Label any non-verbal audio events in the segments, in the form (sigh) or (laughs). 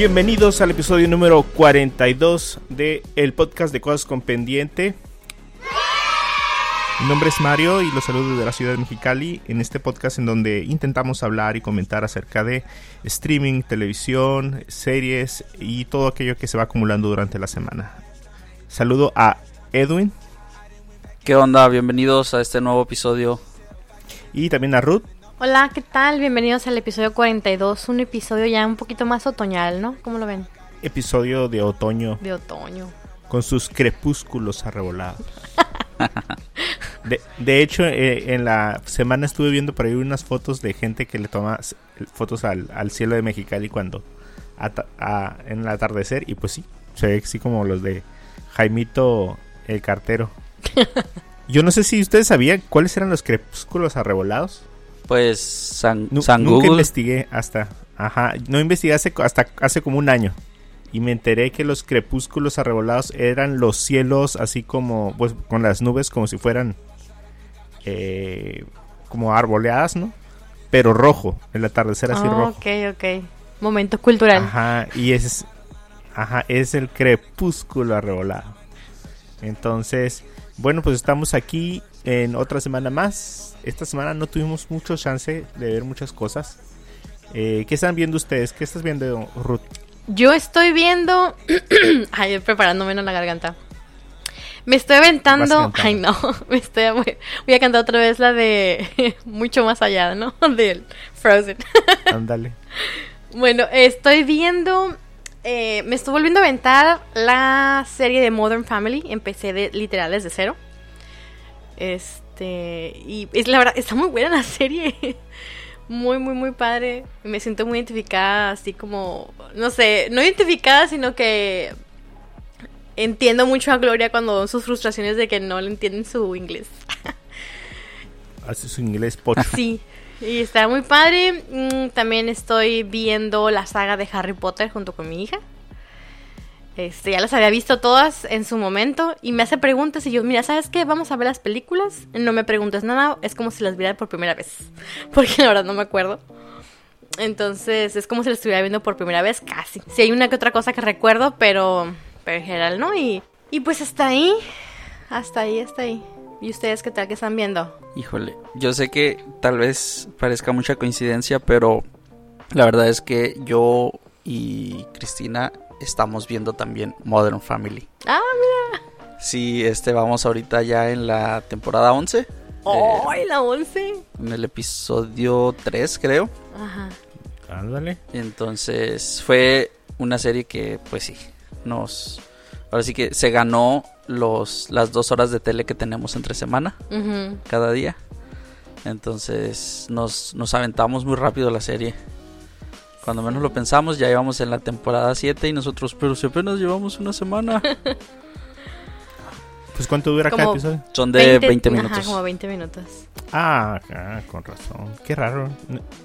Bienvenidos al episodio número 42 de el podcast de Cosas con Pendiente. Mi nombre es Mario y los saludo de la ciudad de Mexicali en este podcast en donde intentamos hablar y comentar acerca de streaming, televisión, series y todo aquello que se va acumulando durante la semana. Saludo a Edwin. ¿Qué onda? Bienvenidos a este nuevo episodio. Y también a Ruth. Hola, ¿qué tal? Bienvenidos al episodio 42, un episodio ya un poquito más otoñal, ¿no? ¿Cómo lo ven? Episodio de otoño. De otoño. Con sus crepúsculos arrebolados. (laughs) De, hecho, eh, en la semana estuve viendo por ahí unas fotos de gente que le toma fotos al, cielo de Mexicali cuando en el atardecer y pues sí, se ve así como los de Jaimito el cartero. (laughs) Yo no sé si ustedes sabían cuáles eran los crepúsculos arrebolados. Pues San, Nunca investigué hasta, ajá, no investigué hasta hace como un año y me enteré que los crepúsculos arrebolados eran los cielos así como pues con las nubes como si fueran eh, como arboleadas, ¿no? Pero rojo, el atardecer así rojo. Ok, ok. Momento cultural. Ajá, y es, ajá, es el crepúsculo arrebolado. Entonces, bueno, pues estamos aquí en otra semana más. Esta semana no tuvimos mucho chance de ver muchas cosas. Eh, ¿Qué están viendo ustedes? ¿Qué estás viendo, Ruth? Yo estoy viendo. (clears throat) Ay, preparándome en la garganta. Me estoy aventando. Ay, no. (laughs) Me estoy, voy, a cantar otra vez la de. (laughs) Mucho más allá, ¿no? (laughs) Del Frozen. Ándale. bueno, estoy viendo. Eh, me estoy volviendo a aventar la serie de Modern Family. Empecé de literal desde cero. Este. Y es la verdad, está muy buena la serie (laughs) muy, muy, muy padre. Me siento muy identificada, así como, no sé, no identificada, sino que entiendo mucho a Gloria cuando sus frustraciones de que no le entienden su inglés. (laughs) Hace su inglés pocho. Sí, y está muy padre. Mm, también estoy viendo la saga de Harry Potter junto con mi hija. Este, ya las había visto todas en su momento y me hace preguntas y yo, mira, ¿sabes qué? Vamos a ver las películas. No me preguntes nada, es como si las viera por primera vez, (laughs) porque la verdad no me acuerdo. Entonces, es como si las estuviera viendo por primera vez, casi. Si hay una que otra cosa que recuerdo, pero, pero en general no. Y, y pues hasta ahí, hasta ahí, hasta ahí. ¿Y ustedes qué tal que están viendo? Híjole, yo sé que tal vez parezca mucha coincidencia, pero la verdad es que yo y Cristina estamos viendo también Modern Family. Ah, mira. Sí, este vamos ahorita ya en la temporada 11. ¡Oh, la 11! En el episodio 3, creo. Ajá. Ándale. Entonces, fue una serie que, pues sí, nos... Ahora sí que se ganó los, las dos horas de tele que tenemos entre semana, cada día. Entonces, nos, nos aventamos muy rápido la serie. Cuando menos lo pensamos, ya llevamos en la temporada 7 y nosotros, pero si apenas llevamos una semana. (laughs) pues ¿cuánto dura cada episodio? Son de 20, minutos. Ajá, como 20 minutos. Ah, ah, con razón. Qué raro.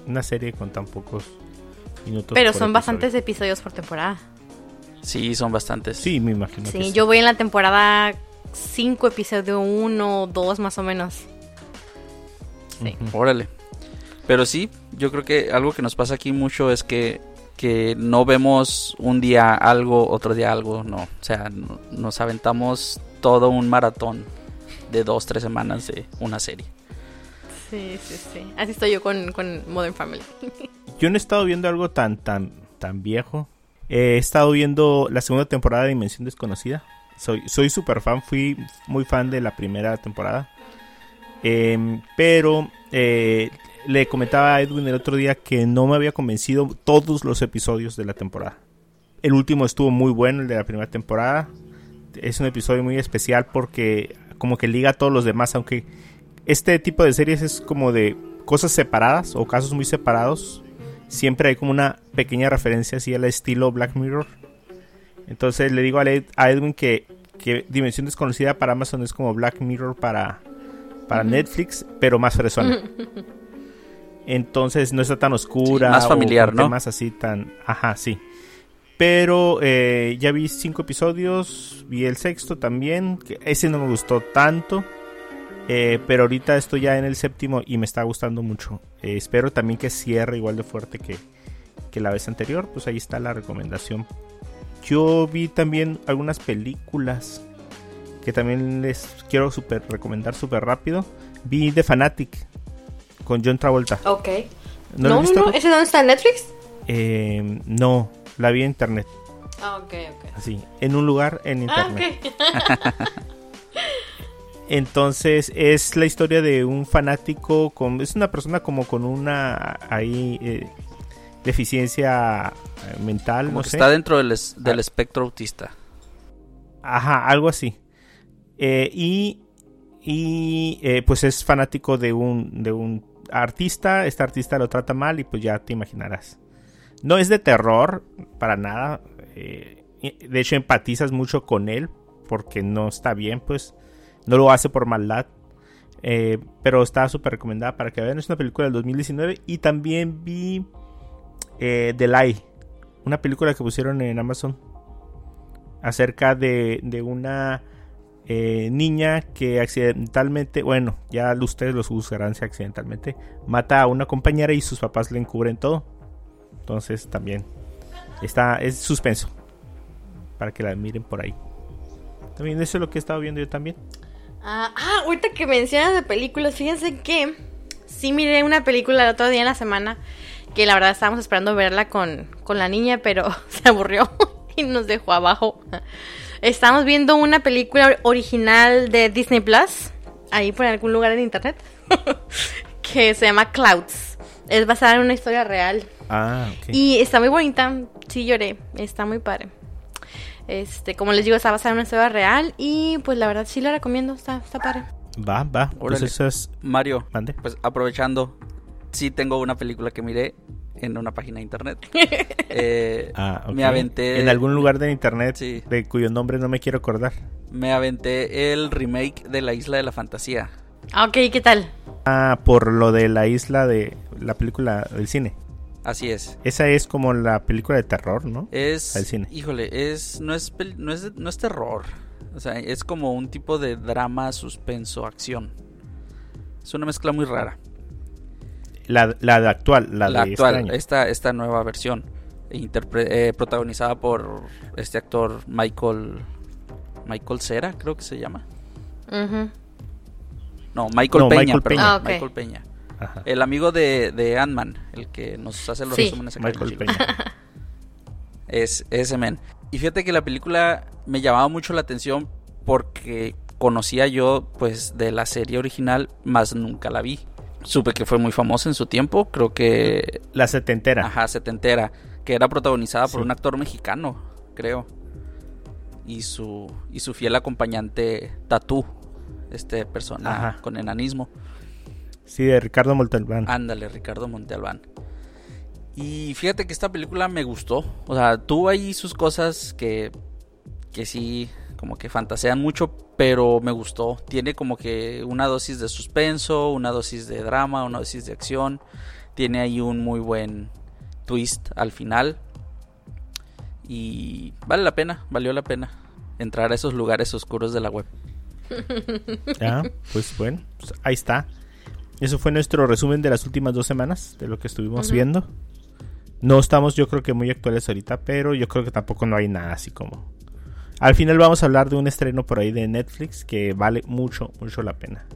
Una serie con tan pocos minutos. Pero son bastantes episodios por temporada. Sí, son bastantes. Sí, me imagino. Sí, yo voy en la temporada 5, episodio 1, 2 más o menos. Sí. Órale. Pero sí, yo creo que algo que nos pasa aquí mucho es que, que no vemos un día algo, otro día algo, no. O sea, nos aventamos todo un maratón de dos, tres semanas de una serie. Sí, sí, sí. Así estoy yo con, Modern Family. (laughs) yo no he estado viendo algo tan, tan, tan viejo. He estado viendo la segunda temporada de Dimensión Desconocida. Soy, soy super fan, fui muy fan de la primera temporada. Em, pero eh, le comentaba a Edwin el otro día que no me había convencido todos los episodios de la temporada. El último estuvo muy bueno, el de la primera temporada. Es un episodio muy especial porque como que liga a todos los demás, aunque este tipo de series es como de cosas separadas o casos muy separados. Siempre hay como una pequeña referencia así al estilo Black Mirror. Entonces le digo a Edwin que, Dimensión Desconocida para Amazon es como Black Mirror para, para Netflix, pero más fresona. (laughs) Entonces no está tan oscura. más familiar, ¿no? Más así tan. Ajá, sí. Pero eh, ya vi cinco episodios, vi el sexto también. Que ese no me gustó tanto. Eh, pero ahorita estoy ya en el séptimo y me está gustando mucho. Eh, espero también que cierre igual de fuerte que, que la vez anterior, pues ahí está la recomendación. Yo vi también algunas películas que también les quiero super recomendar súper rápido. Vi The Fanatic con John Travolta. Ok. ¿No, no, no, ¿Ese dónde está en Netflix? Eh, no, la vi en internet. Ah, ok, ok. Así, en un lugar en Ah, internet. (laughs) Entonces es la historia de un fanático, con, es una persona como con una ahí eh, deficiencia eh, mental, Como no que sé. está dentro del, es- del Ah. espectro autista. Ajá, algo así. Eh, y y eh, pues es fanático de un, de un artista. Este artista lo trata mal y pues ya te imaginarás. No es de terror, para nada. de hecho, empatizas mucho con él porque no está bien, pues. No lo hace por maldad. eh, pero está súper recomendada para que vean. Es una película del 2019. Y también vi eh, The Lie. Una película que pusieron en Amazon acerca de, de una eh, niña que accidentalmente, bueno, ya ustedes los juzgarán si accidentalmente, mata a una compañera y sus papás le encubren todo. Entonces también está, es suspenso. Para que la miren por ahí. También eso es lo que he estado viendo yo también. Ah, ah, ahorita que mencionas de películas, fíjense que sí miré una película el otro día en la semana que la verdad estábamos esperando verla con, con la niña, pero (laughs) se aburrió y nos dejó abajo. Estamos viendo una película original de Disney Plus, ahí por algún lugar en internet, (laughs) que se llama Clouds. Es basada en una historia real. Ah, ok. Y está muy bonita. Sí, lloré. Está muy padre. Este, como les digo, está basada en una historia real. Y pues la verdad sí la recomiendo. Está, está padre. Va, va. Pues Órale. eso es. Mario, Mande. pues aprovechando, sí tengo una película que miré en una página de internet. (laughs) Eh, Ah, ok. Me aventé. En algún lugar de internet Sí. de cuyo nombre no me quiero acordar. Me aventé el remake de La Isla de la Fantasía. Ah, Ok, ¿qué tal? Ah, por lo de la isla de la película del cine. Así es. Esa es como la película de terror, ¿no? Es. Al cine. Híjole, es. No es, pel- no es, no es terror. O sea, es como un tipo de drama, suspenso, acción. Es una mezcla muy rara. La, la de actual, la, La, de actual, este año. esta, esta nueva versión. interpre- eh, protagonizada por este actor Michael. Michael Cera, creo que se llama. No, Michael No, Peña, Michael perdón. Peña. Ah, ok. Michael Peña. Ajá. El amigo de, de Ant-Man, el que nos hace los Sí. resúmenes acá en Michael. Peña. (laughs) Es ese men. Y fíjate que la película me llamaba mucho la atención porque conocía yo pues de la serie original, más nunca la vi. Supe que fue muy famosa en su tiempo, creo que La setentera. ajá, setentera, que era protagonizada por un actor mexicano, creo. Y su y su fiel acompañante Tatú, este persona Ajá. con enanismo. Sí, de Ricardo Montalbán. Ándale, Ricardo Montalbán. Y fíjate que esta película me gustó. O sea, tuvo ahí sus cosas que, que sí, como que fantasean mucho, pero me gustó. Tiene como que una dosis de suspenso, una dosis de drama, una dosis de acción. Tiene ahí un muy buen twist al final. Y vale la pena, valió la pena entrar a esos lugares oscuros de la web. (laughs) Ah, pues bueno, pues ahí está. Eso fue nuestro resumen de las últimas dos semanas de lo que estuvimos viendo. No estamos, yo creo que muy actuales ahorita, pero yo creo que tampoco no hay nada así como. Al final vamos a hablar de un estreno por ahí de Netflix que vale mucho, mucho la pena.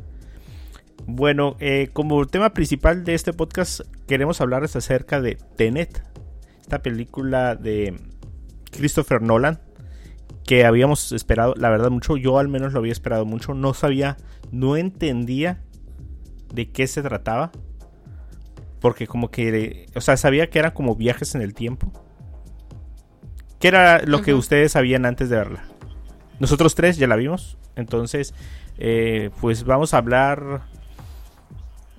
Bueno, eh, como tema principal de este podcast queremos hablarles acerca de Tenet, esta película de Christopher Nolan que habíamos esperado, la verdad mucho, yo al menos lo había esperado mucho, no sabía, no entendía de qué se trataba, porque como que, o sea, sabía que eran como viajes en el tiempo, que era lo que ustedes sabían antes de verla. Nosotros tres ya la vimos, entonces, eh, pues vamos a hablar,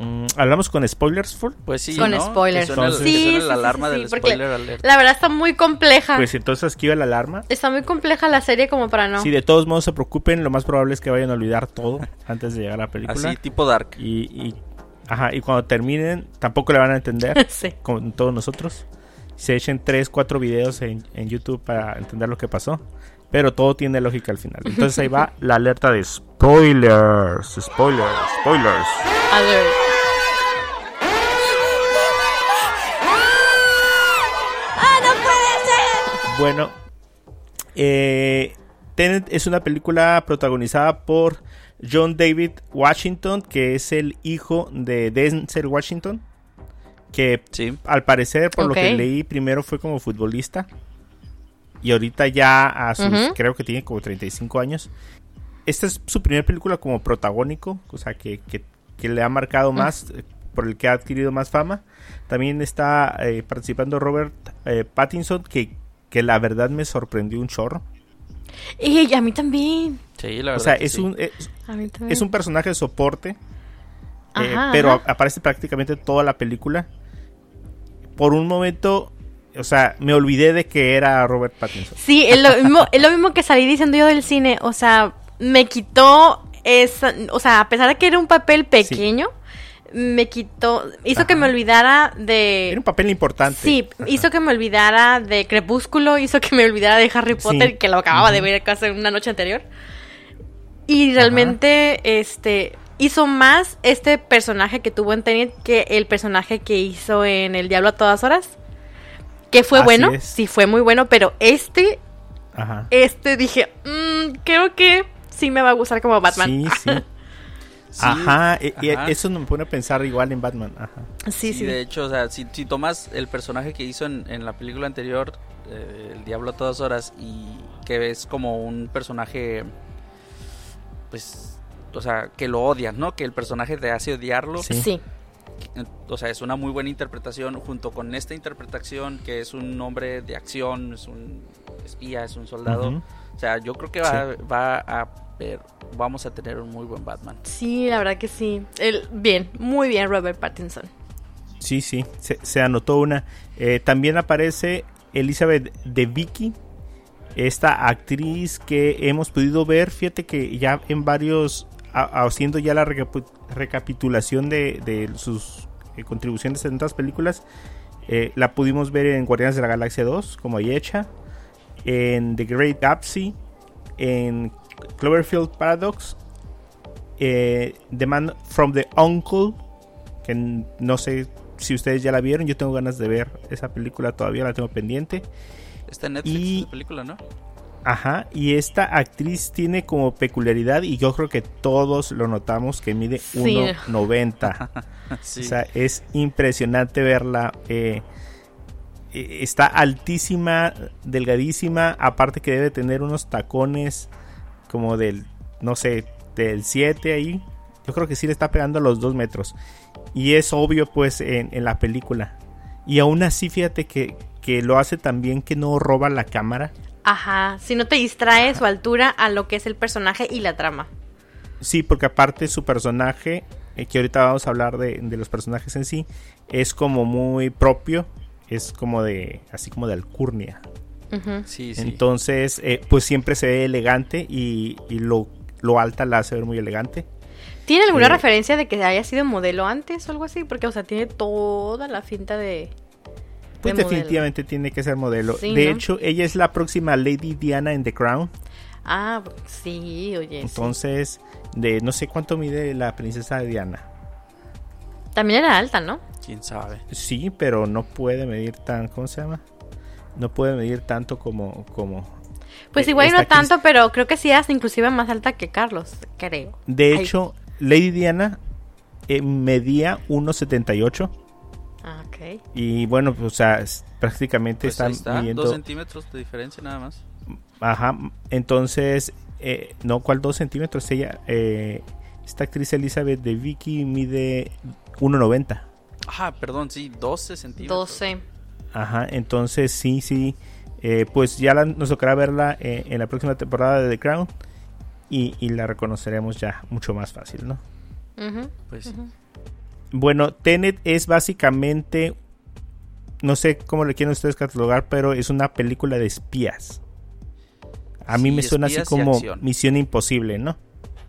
mm, hablamos con spoilers full. Pues sí, Con ¿no? spoilers. Que suena el- Sí, que suena sí, la sí, alarma sí, del sí, porque- spoiler alert. La verdad está muy compleja. Pues entonces aquí va la alarma. Está muy compleja la serie como para no. Si de todos modos se preocupen, lo más probable es que vayan a olvidar todo antes de llegar a la película. Así, tipo Dark. Y, y- ajá, y cuando terminen, tampoco le van a entender, (laughs) sí. con todos nosotros. Se echen 3, 4 videos en, en YouTube para entender lo que pasó. Pero todo tiene lógica al final. Entonces ahí va (laughs) la alerta de spoilers. Spoilers, spoilers. A ver. Bueno, eh, Tenet es una película protagonizada por John David Washington, que es el hijo de Denzel Washington, que al parecer, por lo que leí, primero fue como futbolista. Y ahorita ya a sus, creo que tiene como 35 años. Esta es su primera película como protagónico, o sea, que, le ha marcado más, eh, por el que ha adquirido más fama. También está eh, participando Robert eh, Pattinson, que, que la verdad me sorprendió un chorro. Y a mí también. Sí, la verdad. O sea, es, un, es, un personaje de soporte, pero aparece prácticamente toda la película. Por un momento o sea, me olvidé de que era Robert Pattinson. Sí, es lo mismo, es lo mismo que salí diciendo yo del cine. O sea, me quitó esa. O sea, a pesar de que era un papel pequeño. Me quitó, hizo que me olvidara de... Era un papel importante. Sí, hizo que me olvidara de Crepúsculo, hizo que me olvidara de Harry Potter, que lo acababa de ver casi una noche anterior. Y realmente, este, hizo más este personaje que tuvo en Tenet que el personaje que hizo en El Diablo a todas horas. Que fue bueno, sí fue muy bueno, pero este, este dije, mm, creo que sí me va a gustar como Batman. Sí, sí. (laughs) ajá, y, eso me pone a pensar igual en Batman. Ajá. Sí, sí. De hecho, o sea, si, si tomas el personaje que hizo en, la película anterior, eh, El Diablo a todas horas, y que ves como un personaje, pues, o sea, que lo odias, ¿no? Que el personaje te hace odiarlo. sí o sea, es una muy buena interpretación junto con esta interpretación que es un hombre de acción, es un espía, es un soldado. O sea, yo creo que va, a ver, vamos a tener un muy buen Batman. Sí, la verdad que sí. El, bien, muy bien Robert Pattinson. Sí, sí, se, anotó una. Eh, también aparece Elizabeth de Vicky, esta actriz que hemos podido ver, fíjate que ya en varios haciendo ya la recapitulación de, sus eh, contribuciones en otras películas, eh, la pudimos ver en Guardianes de la Galaxia 2 como Ayecha, en The Great Gatsby, en Cloverfield Paradox, eh, The Man from the Uncle, que no sé si ustedes ya la vieron, yo tengo ganas de ver esa película todavía, la tengo pendiente. Está en Netflix película, ¿no? Ajá, y esta actriz tiene como peculiaridad, y yo creo que todos lo notamos, que mide 1,90. (laughs) O sea, es impresionante verla. Eh, eh, está altísima, delgadísima, aparte que debe tener unos tacones como del, no sé, del 7 ahí. Yo creo que sí le está pegando a los 2 metros. Y es obvio pues en, en la película. Y aún así, fíjate que, que lo hace también que no roba la cámara. Ajá, si no te distrae su altura a lo que es el personaje y la trama. Sí, porque aparte su personaje, eh, que ahorita vamos a hablar de, los personajes en sí, es como muy propio, es como de, así como de alcurnia. Sí, sí. Entonces, eh, pues siempre se ve elegante y, lo, lo, alta la hace ver muy elegante. ¿Tiene alguna eh, referencia de que haya sido modelo antes o algo así? Porque, o sea, tiene toda la finta de pues definitivamente tiene que ser modelo. de hecho, ella es la próxima Lady Diana en The Crown. Ah, sí, oye. Entonces, de no sé cuánto mide la princesa Diana. También era alta, ¿no? Quién sabe. Sí, pero no puede medir tan, ¿cómo se llama? No puede medir tanto como, como. Pues eh, igual no tanto, pero creo que sí es inclusive más alta que Carlos, creo. De hecho, Lady Diana eh, medía 1.78 Ah, ok. Y bueno, pues, o sea, prácticamente pues están está, Dos centímetros de diferencia nada más. Ajá, entonces, eh, no, ¿cuál dos centímetros? Ella, eh, esta actriz Elizabeth de Vicky mide 1,90. Ajá, perdón, sí, 12 centímetros. 12. Ajá, entonces sí, sí. Eh, pues ya nos tocará verla en la próxima temporada de The Crown y, la reconoceremos ya mucho más fácil, ¿no? pues. Bueno, Tenet es básicamente, no sé cómo le quieren ustedes catalogar, pero es una película de espías. A mí me suena así como Misión Imposible, ¿no?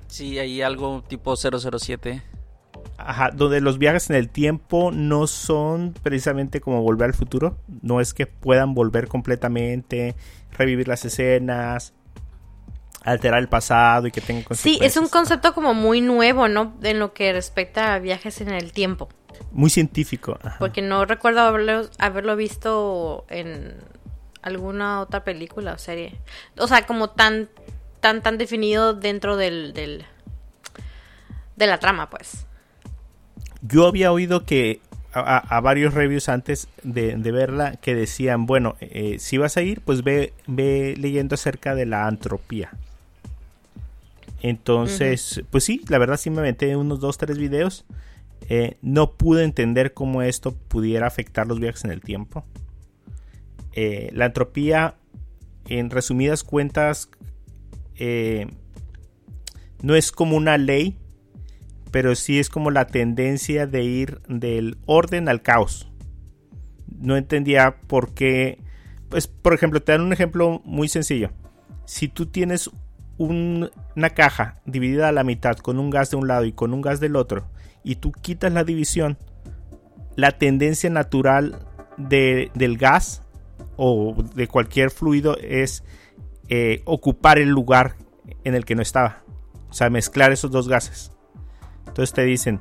Sí, hay algo tipo 007. Ajá, donde los viajes en el tiempo no son precisamente como volver al futuro. No es que puedan volver completamente, revivir las escenas, alterar el pasado y que tenga Sí, es un concepto como muy nuevo, ¿no? En lo que respecta a viajes en el tiempo. Muy científico. Porque no recuerdo haberlo, haberlo visto en alguna otra película o serie. O sea, como tan, tan, tan definido dentro del, del de la trama, pues. Yo había oído que a, varios reviews antes de, verla que decían, bueno, eh, si vas a ir, pues ve, ve leyendo acerca de la antropía. Entonces, pues sí, la verdad sí me aventé unos dos, tres videos. Eh, no pude entender cómo esto pudiera afectar los viajes en el tiempo. Eh, la entropía, en resumidas cuentas, no es como una ley pero sí es como la tendencia de ir del orden al caos. No entendía por qué, pues por ejemplo, te dan un ejemplo muy sencillo. Si tú tienes una caja dividida a la mitad con un gas de un lado y con un gas del otro, y tú quitas la división, la tendencia natural del gas o de cualquier fluido es eh, ocupar el lugar en el que no estaba. O sea, mezclar esos dos gases. Entonces te dicen,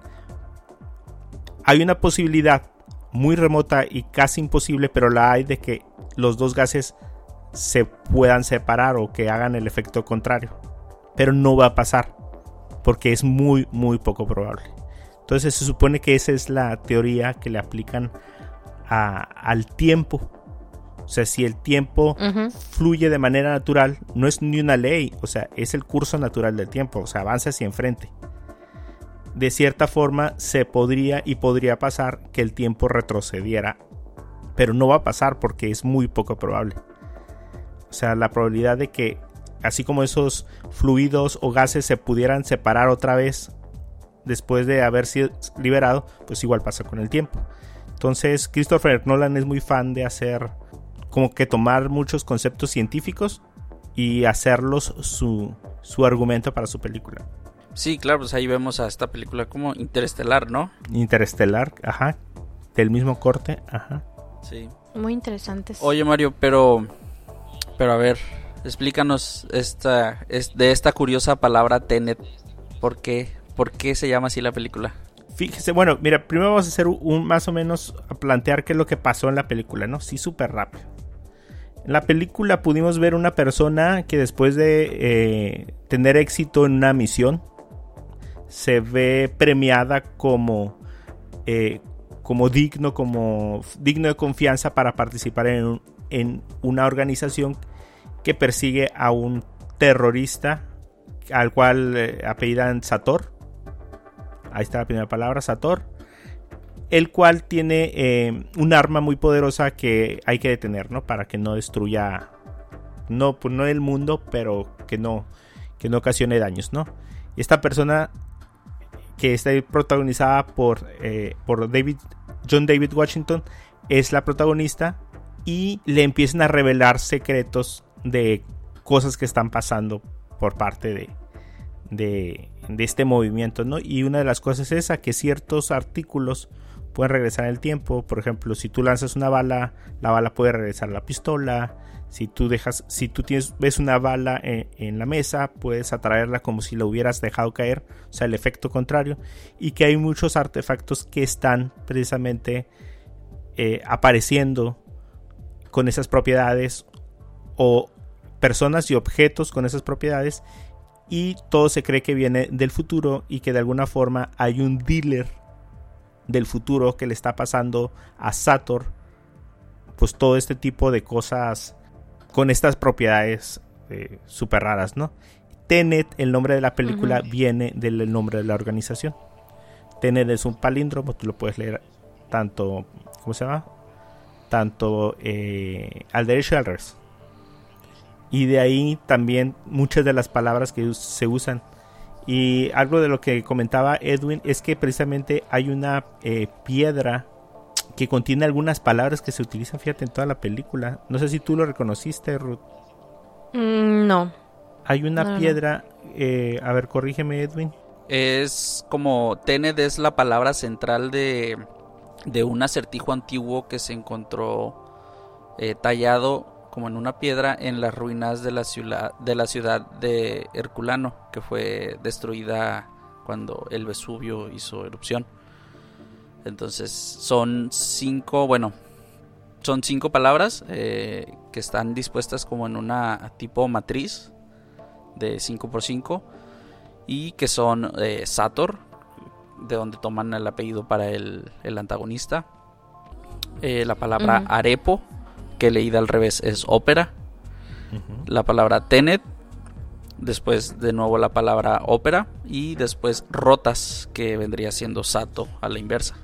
hay una posibilidad muy remota y casi imposible, pero la hay de que los dos gases se puedan separar o que hagan el efecto contrario. Pero no va a pasar, porque es muy, muy poco probable. Entonces se supone que esa es la teoría que le aplican al tiempo. O sea, si el tiempo fluye de manera natural, no es ni una ley, o sea, es el curso natural del tiempo, o sea, avanza hacia enfrente de cierta forma se podría y podría pasar que el tiempo retrocediera. Pero no va a pasar porque es muy poco probable. O sea, la probabilidad de que así como esos fluidos o gases se pudieran separar otra vez después de haber sido liberado, pues igual pasa con el tiempo. Entonces, Christopher Nolan es muy fan de hacer como que tomar muchos conceptos científicos y hacerlos su, su argumento para su película. Sí, claro, pues ahí vemos a esta película como Interestelar, ¿no? Interestelar, ajá. Del mismo corte, ajá. Sí. Muy interesantes. Oye, Mario, pero. Pero a ver, explícanos esta, es, de esta curiosa palabra Tenet. ¿Por qué? ¿Por qué se llama así la película? Fíjese, bueno, mira, primero vamos a hacer un más o menos a plantear qué es lo que pasó en la película, ¿no? Sí, súper rápido. En la película pudimos ver una persona que después de eh, tener éxito en una misión, se ve premiada como, eh, como digno, como digno de confianza para participar en, en una organización que persigue a un terrorista al cual eh, apellidan Sator. Ahí está la primera palabra, Sator. El cual tiene eh, un arma muy poderosa que hay que detener, ¿no? Para que no destruya, no, pues no el mundo, pero que no, que no ocasione daños, ¿no? Esta persona que está protagonizada por, eh, por David, John David Washington, es la protagonista y le empiezan a revelar secretos de cosas que están pasando por parte de, de, este movimiento, ¿no? Y una de las cosas es que ciertos artículos pueden regresar en el tiempo, por ejemplo, si tú lanzas una bala, la bala puede regresar a la pistola, si tú dejas, si tú tienes, ves una bala en, la mesa, puedes atraerla como si la hubieras dejado caer, o sea, el efecto contrario, y que hay muchos artefactos que están precisamente eh, apareciendo con esas propiedades o personas y objetos con esas propiedades. Y todo se cree que viene del futuro y que de alguna forma hay un dealer del futuro que le está pasando a Sator pues todo este tipo de cosas con estas propiedades eh, súper raras, ¿no? Tenet, el nombre de la película, viene del nombre de la organización. Tenet es un palíndromo, tú lo puedes leer tanto, ¿cómo se llama? Tanto eh, al derecho y al revés. Y de ahí también muchas de las palabras que se usan. Y algo de lo que comentaba Edwin es que precisamente hay una eh, piedra que contiene algunas palabras que se utilizan, fíjate, en toda la película. No sé si tú lo reconociste, Ruth. Mm, no. Hay una piedra, eh, a ver, corrígeme, Edwin. Es como Tened es la palabra central de, de un acertijo antiguo que se encontró eh, tallado como en una piedra en las ruinas de la ciudad de la ciudad de Herculano, que fue destruida cuando el Vesubio hizo erupción. Entonces son cinco, bueno, son cinco palabras eh, que están dispuestas como en una tipo matriz de 5x5 y que son eh, Sator, de donde toman el apellido para el, antagonista. Eh, la palabra arepo, que leída al revés es ópera. La palabra tenet, después de nuevo la palabra ópera y después rotas, que vendría siendo sato a la inversa.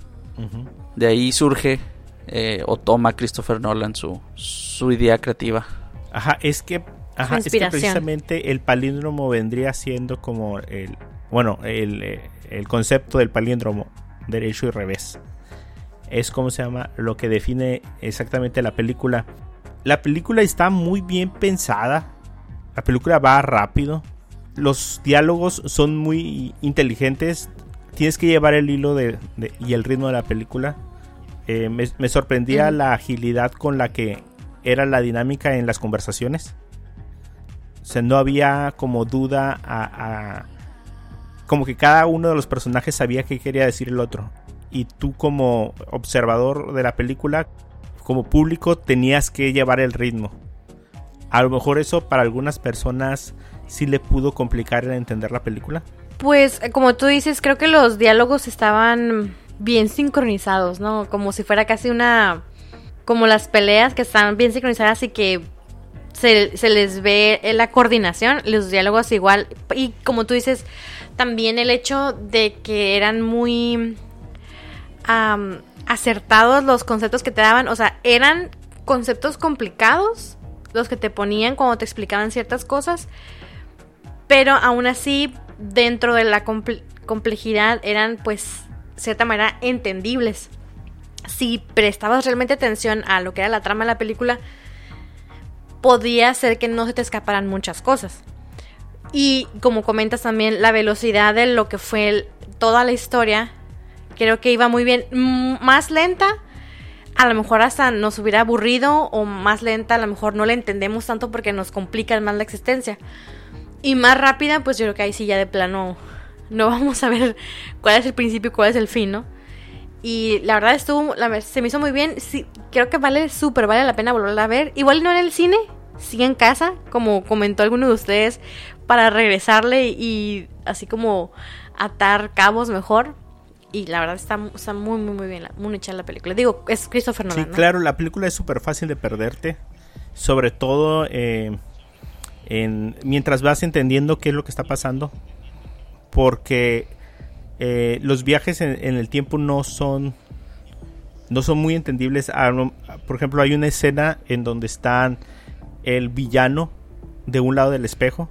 De ahí surge eh, o toma Christopher Nolan su, su idea creativa. Ajá, es que, ajá, es que precisamente el palíndromo vendría siendo como el, bueno, el, el concepto del palíndromo, derecho y revés. Es como se llama lo que define exactamente la película. La película está muy bien pensada. La película va rápido. Los diálogos son muy inteligentes. Tienes que llevar el hilo de, y el ritmo de la película. Eh, me, sorprendía la agilidad con la que era la dinámica en las conversaciones. O sea, no había como duda a, como que cada uno de los personajes sabía qué quería decir el otro. Y tú como observador de la película, como público, tenías que llevar el ritmo. A lo mejor eso para algunas personas sí le pudo complicar entender la película. Pues como tú dices, creo que los diálogos estaban bien sincronizados, ¿no? Como si fuera casi una... Como las peleas que están bien sincronizadas y que se, les ve la coordinación, los diálogos igual. Y como tú dices, también el hecho de que eran muy acertados los conceptos que te daban. O sea, eran conceptos complicados los que te ponían cuando te explicaban ciertas cosas. Pero aún así, dentro de la complejidad, eran pues cierta manera entendibles. Si prestabas realmente atención a lo que era la trama de la película, podía ser que no se te escaparan muchas cosas. Y como comentas también, la velocidad de lo que fue toda la historia, creo que iba muy bien. más lenta, a lo mejor hasta nos hubiera aburrido, o más lenta, a lo mejor no la entendemos tanto porque nos complica más la existencia. Y más rápida, pues yo creo que ahí sí ya de plano no (laughs) vamos a ver cuál es el principio y cuál es el fin, ¿no? Y la verdad estuvo, se me hizo muy bien. Sí, creo que vale súper, vale la pena volverla a ver. Igual no en el cine, sí en casa, como comentó alguno de ustedes, para regresarle y así como atar cabos mejor. Y la verdad está, está muy, muy, muy bien, muy hecha la película. Digo, es Christopher Nolan. Sí, claro, la película es súper fácil de perderte. Sobre todo eh, en, mientras vas entendiendo qué es lo que está pasando porque eh, los viajes en, el tiempo no son no son muy entendibles. Ah, por ejemplo, hay una escena en donde están el villano de un lado del espejo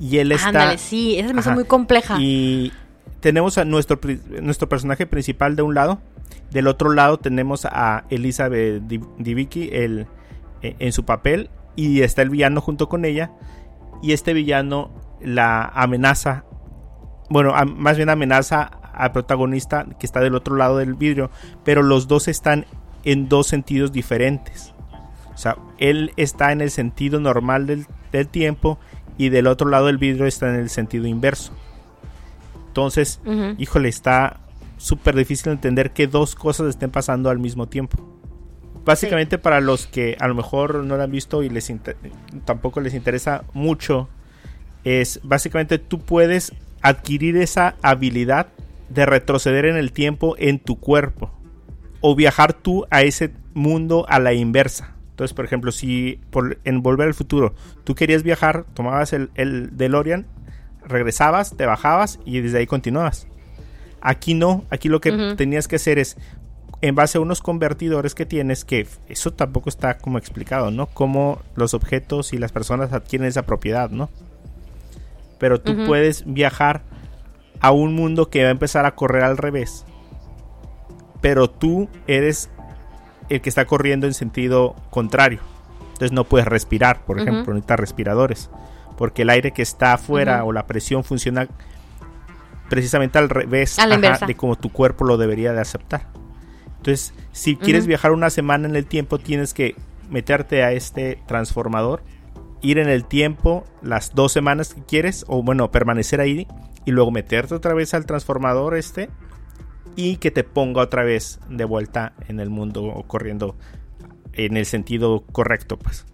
y él está. Ándale, sí, esa me muy compleja. Y tenemos a nuestro nuestro personaje principal de un lado, del otro lado tenemos a Elizabeth Debicki el e, en su papel y está el villano junto con ella y este villano la amenaza, bueno, más bien amenaza al protagonista que está del otro lado del vidrio, pero los dos están en dos sentidos diferentes. O sea, él está en el sentido normal del, tiempo y del otro lado del vidrio está en el sentido inverso. Entonces, híjole, está súper difícil entender que dos cosas estén pasando al mismo tiempo. Básicamente para los que a lo mejor no lo han visto y les tampoco les interesa mucho es básicamente tú puedes adquirir esa habilidad de retroceder en el tiempo en tu cuerpo o viajar tú a ese mundo a la inversa. Entonces, por ejemplo, si por, en Volver al Futuro tú querías viajar, tomabas el, el DeLorean, regresabas, te bajabas y desde ahí continuabas. Aquí no, aquí lo que tenías que hacer es, en base a unos convertidores que tienes, que eso tampoco está como explicado, ¿no? Cómo los objetos y las personas adquieren esa propiedad, ¿no? pero tú puedes viajar a un mundo que va a empezar a correr al revés. Pero tú eres el que está corriendo en sentido contrario. Entonces no puedes respirar, por ejemplo, necesitas respiradores. Porque el aire que está afuera o la presión funciona precisamente al revés de como tu cuerpo lo debería de aceptar. Entonces, si quieres viajar una semana en el tiempo, tienes que meterte a este transformador ir en el tiempo las dos semanas que quieres, o bueno, permanecer ahí y luego meterte otra vez al transformador este y que te ponga otra vez de vuelta en el mundo o corriendo en el sentido correcto, pues.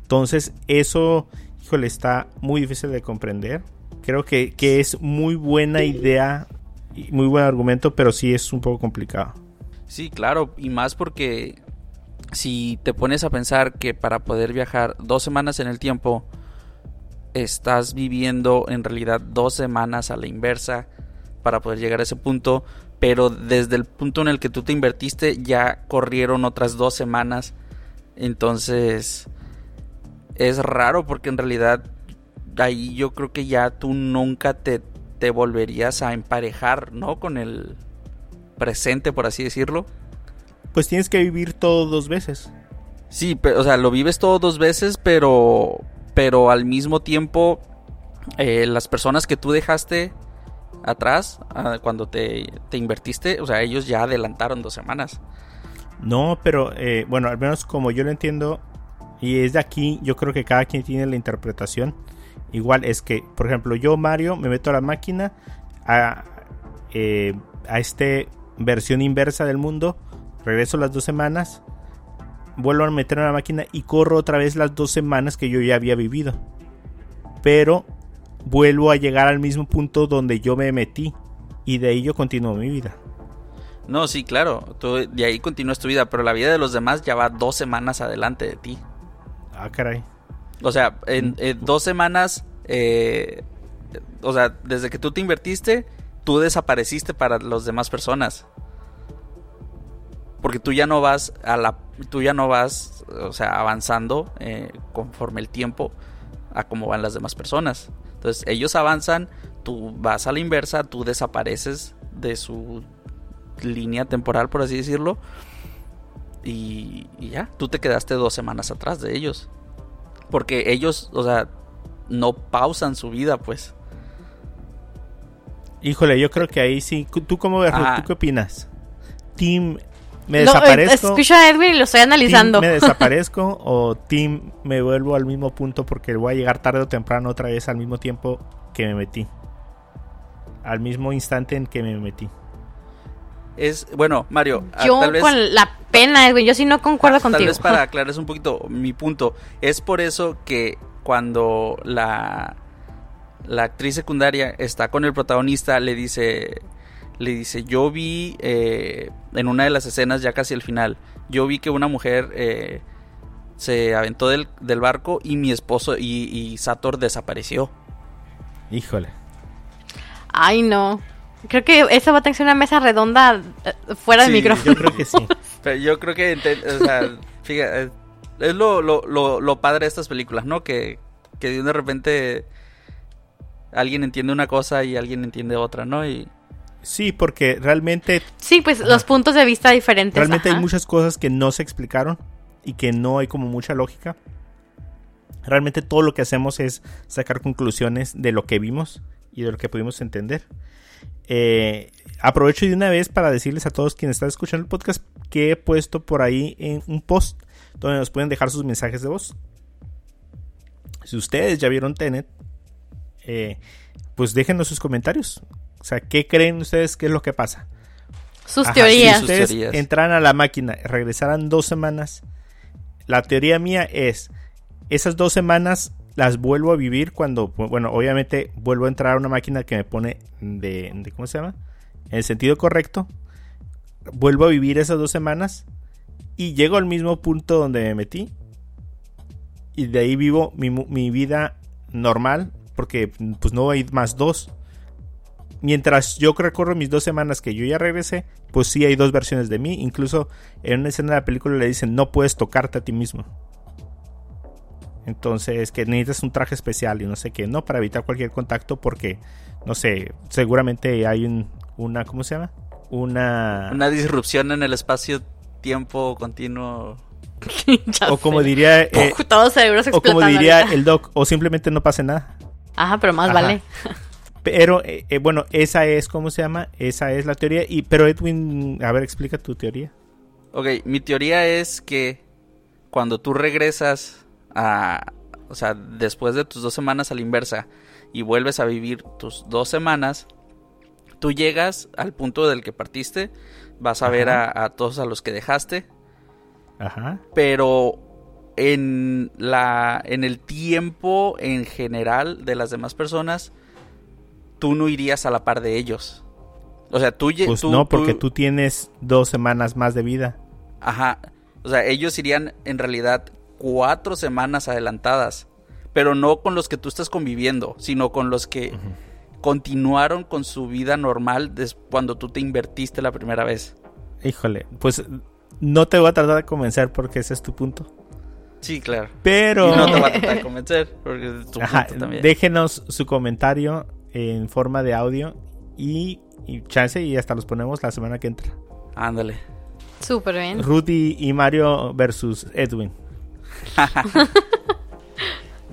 Entonces, eso, híjole, está muy difícil de comprender. Creo que, que es muy buena idea y muy buen argumento, pero sí es un poco complicado. Sí, claro, y más porque si te pones a pensar que para poder viajar dos semanas en el tiempo, estás viviendo en realidad dos semanas a la inversa para poder llegar a ese punto, pero desde el punto en el que tú te invertiste ya corrieron otras dos semanas. Entonces es raro porque en realidad ahí yo creo que ya tú nunca te, te volverías a emparejar, ¿no? Con el presente, por así decirlo. Pues tienes que vivir todo dos veces. Sí, pero, o sea, lo vives todo dos veces, pero, pero al mismo tiempo eh, las personas que tú dejaste atrás, ah, cuando te, invertiste, o sea, ellos ya adelantaron dos semanas. No, pero eh, bueno, al menos como yo lo entiendo, y es de aquí, yo creo que cada quien tiene la interpretación. Igual es que, por ejemplo, yo, Mario, me meto a la máquina, a, eh, a esta versión inversa del mundo, regreso las dos semanas, vuelvo a meter a la máquina y corro otra vez las dos semanas que yo ya había vivido. Pero vuelvo a llegar al mismo punto donde yo me metí y de ahí yo continúo mi vida. No, sí, claro, tú de ahí continúas tu vida, pero la vida de los demás ya va dos semanas adelante de ti. Ah, caray. O sea, en, dos semanas, eh, o sea, desde que tú te invertiste, tú desapareciste para las demás personas. Porque tú ya no vas a la, tú ya no vas, o sea, avanzando eh, conforme el tiempo a cómo van las demás personas. Entonces ellos avanzan, tú vas a la inversa, tú desapareces de su línea temporal, por así decirlo. Y, ya, tú te quedaste dos semanas atrás de ellos. Porque ellos, o sea, no pausan su vida, pues. Híjole, yo creo que ahí sí. ¿Tú cómo ves? ¿Tú qué opinas? Team me desaparezco. escucha a Edwin y lo estoy analizando. ¿Me (laughs) desaparezco o Team me vuelvo al mismo punto porque voy a llegar tarde o temprano otra vez al mismo tiempo que me metí? Al mismo instante en que me metí. Es, bueno, Mario. Yo con la pena, Edwin, yo sí no concuerdo contigo. Tal vez para (laughs) aclarar un poquito mi punto. Es por eso que cuando la, la actriz secundaria está con el protagonista, le dice le dice, yo vi eh, en una de las escenas ya casi al final, yo vi que una mujer eh, se aventó del, barco y mi esposo y, Sator desapareció. Híjole. Ay, no. Creo que eso va a tener una mesa redonda eh, fuera del micrófono. Yo creo que sí. (laughs) Pero yo creo que, o sea, fíjate, es lo, lo, lo, padre de estas películas, ¿no? Que, que de repente alguien entiende una cosa y alguien entiende otra, ¿no? Y, Sí, porque realmente... Sí, pues los puntos de vista diferentes. Realmente hay muchas cosas que no se explicaron y que no hay como mucha lógica. Realmente todo lo que hacemos es sacar conclusiones de lo que vimos y de lo que pudimos entender. Eh, aprovecho de una vez para decirles a todos quienes están escuchando el podcast que he puesto por ahí en un post donde nos pueden dejar sus mensajes de voz. Si ustedes ya vieron Tenet, eh, pues déjenos sus comentarios. O sea, ¿qué creen ustedes que es lo que pasa? Sus teorías. Si ustedes entran a la máquina, regresaran dos semanas, la teoría mía es, esas dos semanas las vuelvo a vivir cuando, bueno, obviamente vuelvo a entrar a una máquina que me pone de, de ¿cómo se llama? En el sentido correcto. Vuelvo a vivir esas dos semanas y llego al mismo punto donde me metí. Y de ahí vivo mi, mi vida normal, porque pues no hay más dos mientras yo recorro mis dos semanas que yo ya regresé, pues sí hay dos versiones de mí. Incluso en una escena de la película le dicen no puedes tocarte a ti mismo. Entonces que necesitas un traje especial y no sé qué, no para evitar cualquier contacto porque, no sé, seguramente hay un, una, ¿cómo se llama? Una... Una disrupción en el espacio-tiempo continuo. (laughs) (laughs) o como diría... Eh, o como diría el doc, o simplemente no pase nada. Ajá, pero más vale. Pero eh, eh, bueno, esa es, ¿cómo se llama? Esa es la teoría. Y, pero Edwin, a ver, explica tu teoría. Ok, mi teoría es que cuando tú regresas a, o sea, después de tus dos semanas a la inversa y vuelves a vivir tus dos semanas, Tú llegas al punto del que partiste, vas a ver a, todos a los que dejaste. Ajá. Pero en la en el tiempo en general de las demás personas, tú no irías a la par de ellos. O sea, tú... Pues no, porque tú... tienes dos semanas más de vida. Ajá. O sea, ellos irían en realidad cuatro semanas adelantadas. Pero no con los que tú estás conviviendo, sino con los que continuaron con su vida normal cuando tú te invertiste la primera vez. Híjole, pues no te voy a tratar de convencer porque ese es tu punto. Sí, claro. Pero... no te voy a tratar de convencer porque es tu punto también. Déjenos su comentario en forma de audio y, chance y hasta los ponemos la semana que entra. Ándale. Súper bien. Rudy y Mario versus Edwin. (laughs)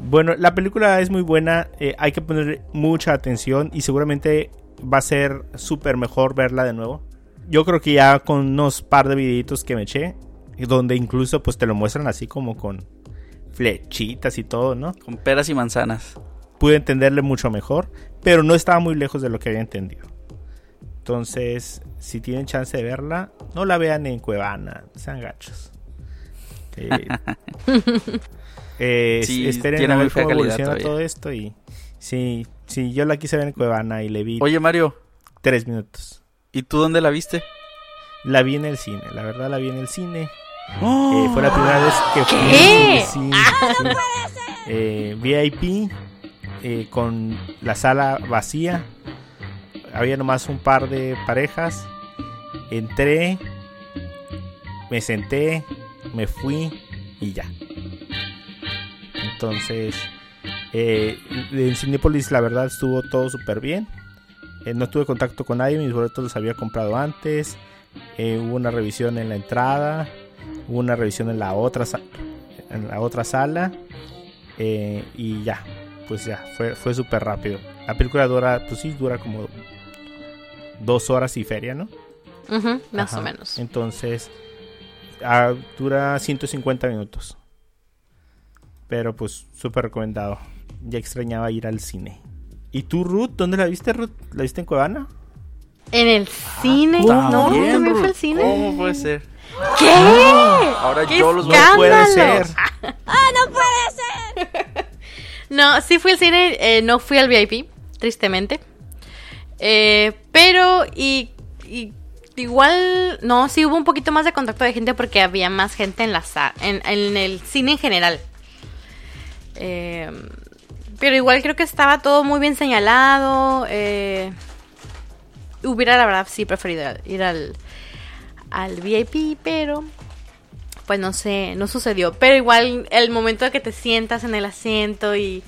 bueno, la película es muy buena. Eh, hay que poner mucha atención y seguramente va a ser súper mejor verla de nuevo. Yo creo que ya con unos par de videitos que me eché, donde incluso pues te lo muestran así como con flechitas y todo, ¿no? Con peras y manzanas. Pude entenderle mucho mejor pero no estaba muy lejos de lo que había entendido. Entonces, si tienen chance de verla, no la vean en Cuevana, sean gachos. (laughs) Eh, eh esperen a ver cómo evoluciona todo esto y sí, sí, yo la quise ver en Cuevana y le vi. Oye Mario, tres minutos. ¿Y tú dónde la viste? La vi en el cine, la verdad la vi en el cine. ¡Oh! Eh, fue la primera vez que fui. ¿Qué? Sí, ¡Ah, ser! Eh, VIP eh, con la sala vacía. Había nomás un par de parejas. Entré, me senté, me fui y ya. Entonces, en Cinepolis la verdad estuvo todo súper bien. No tuve contacto con nadie, mis boletos los había comprado antes. hubo una revisión en la entrada, hubo una revisión en la otra, en la otra sala y ya pues ya, fue, fue súper rápido. La película dura, pues sí, dura como dos horas y feria, ¿no? más o menos. Entonces, ah, dura 150 minutos. Pero pues súper recomendado. Ya extrañaba ir al cine. ¿Y tú, Ruth? ¿Dónde la viste, Ruth? ¿La viste en Cuevana? En el cine. no, también fue al cine. ¿Cómo puede ser? ¿Qué? Ahora yo los voy a... Puede ser. ¡Ah, no puede ser! No, sí fui al cine, eh, no fui al VIP, tristemente. Eh, pero, y, igual, no, sí hubo un poquito más de contacto de gente porque había más gente en, la en, en el cine en general. Eh, pero igual creo que estaba todo muy bien señalado. hubiera, la verdad, sí preferido ir al, al VIP, pero pues no sé, no sucedió. Pero igual el momento de que te sientas en el asiento y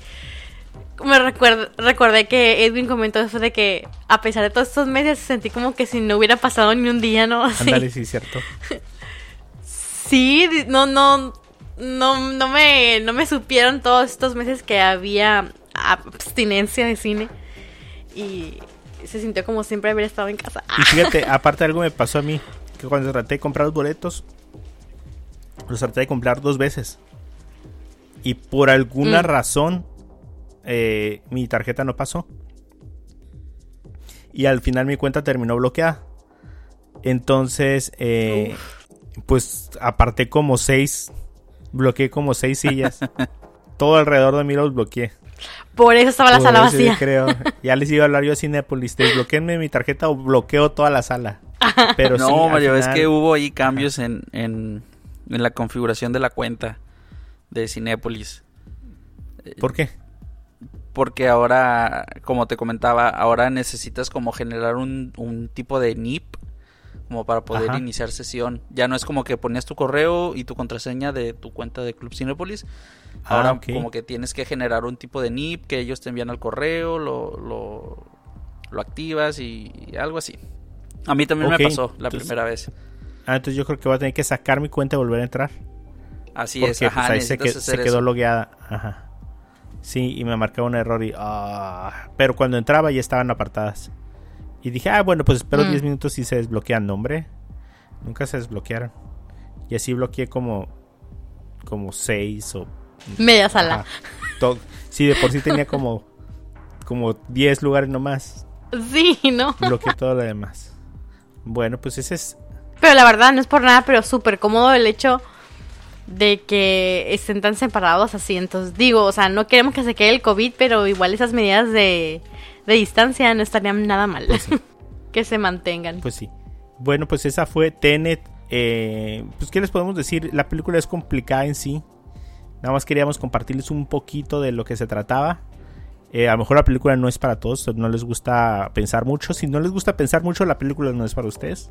me recuerdo, recordé que Edwin comentó eso de que a pesar de todos estos meses sentí como que si no hubiera pasado ni un día, ¿no? (laughs) Ándale, sí, cierto. sí, no, no, no, no me, no me supieron todos estos meses que había abstinencia de cine y se sintió como siempre haber estado en casa. Y fíjate, (laughs) aparte algo me pasó a mí, que cuando traté de comprar los boletos, los traté de comprar dos veces. Y por alguna mm. razón eh, mi tarjeta no pasó. Y al final mi cuenta terminó bloqueada. Entonces, eh, pues aparté como seis, bloqueé como seis sillas. (laughs) Todo alrededor de mí los bloqueé. Por eso estaba la sala vacía. creo. Ya les iba a hablar yo a Cinepolis. Desbloqueenme mi tarjeta o bloqueo toda la sala. (laughs) Pero no, Mario, es que hubo ahí cambios en, en la configuración de la cuenta de Cinépolis. ¿Por qué? Porque ahora, como te comentaba, ahora necesitas como generar un, tipo de NIP como para poder iniciar sesión. Ya no es como que ponías tu correo y tu contraseña de tu cuenta de Club Cinépolis. Ah, ahora como que tienes que generar un tipo de NIP que ellos te envían al correo, lo, lo, activas y, algo así. A mí también me pasó la primera vez. Ah, entonces yo creo que voy a tener que sacar mi cuenta y volver a entrar. Así es, pues, ahí se, quedó logueada. Ajá. Sí, y me marcaba un error y... Ah, pero cuando entraba ya estaban apartadas. Y dije, ah, bueno, pues espero 10 mm. minutos y se desbloquean, nombre. Nunca se desbloquearon. Y así bloqueé como... Como 6 o... Media sala. Sí, de por sí tenía como... Como 10 lugares nomás. (laughs) Sí, ¿no? Bloqueó todo lo demás. Bueno, pues ese es... Pero la verdad, no es por nada, pero súper cómodo el hecho de que estén tan separados así. Entonces, digo, o sea, no queremos que se quede el COVID, pero igual esas medidas de, de distancia no estarían nada mal. Pues sí. (laughs) que se mantengan. Pues sí. Bueno, pues esa fue Tenet. Eh, pues, ¿qué les podemos decir? La película es complicada en sí. Nada más queríamos compartirles un poquito de lo que se trataba. Eh, a lo mejor la película no es para todos, no les gusta pensar mucho. Si no les gusta pensar mucho, la película no es para ustedes.